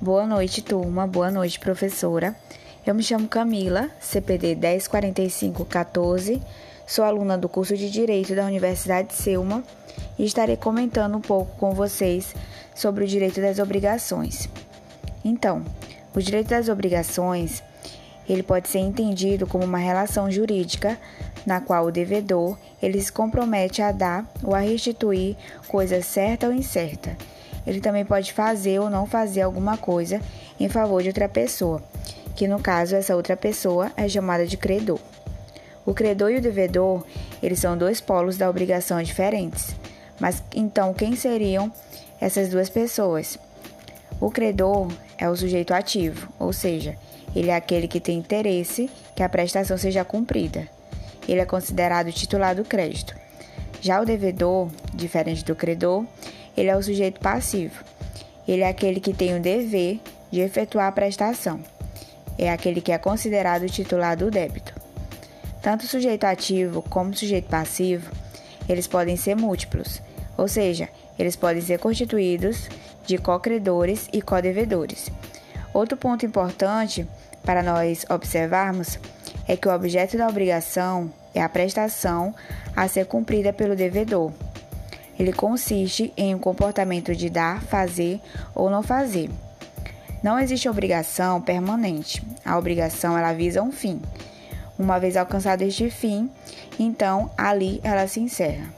Boa noite, turma. Boa noite, professora. Eu me chamo Camila, CPD 104514. Sou aluna do curso de Direito da Universidade Selma e estarei comentando um pouco com vocês sobre o direito das obrigações. Então, o direito das obrigações, ele pode ser entendido como uma relação jurídica na qual o devedor ele se compromete a dar ou a restituir coisa certa ou incerta. Ele também pode fazer ou não fazer alguma coisa em favor de outra pessoa, que no caso essa outra pessoa é chamada de credor. O credor e o devedor, eles são dois polos da obrigação diferentes. Mas então quem seriam essas duas pessoas? O credor é o sujeito ativo, ou seja, ele é aquele que tem interesse que a prestação seja cumprida. Ele é considerado titular do crédito. Já o devedor, diferente do credor, ele é o sujeito passivo. Ele é aquele que tem o dever de efetuar a prestação. É aquele que é considerado titular do débito. Tanto o sujeito ativo como o sujeito passivo, eles podem ser múltiplos, ou seja, eles podem ser constituídos de co-credores e co-devedores. Outro ponto importante para nós observarmos é que o objeto da obrigação é a prestação a ser cumprida pelo devedor. Ele consiste em um comportamento de dar, fazer ou não fazer. Não existe obrigação permanente. A obrigação ela visa um fim. Uma vez alcançado este fim, então ali ela se encerra.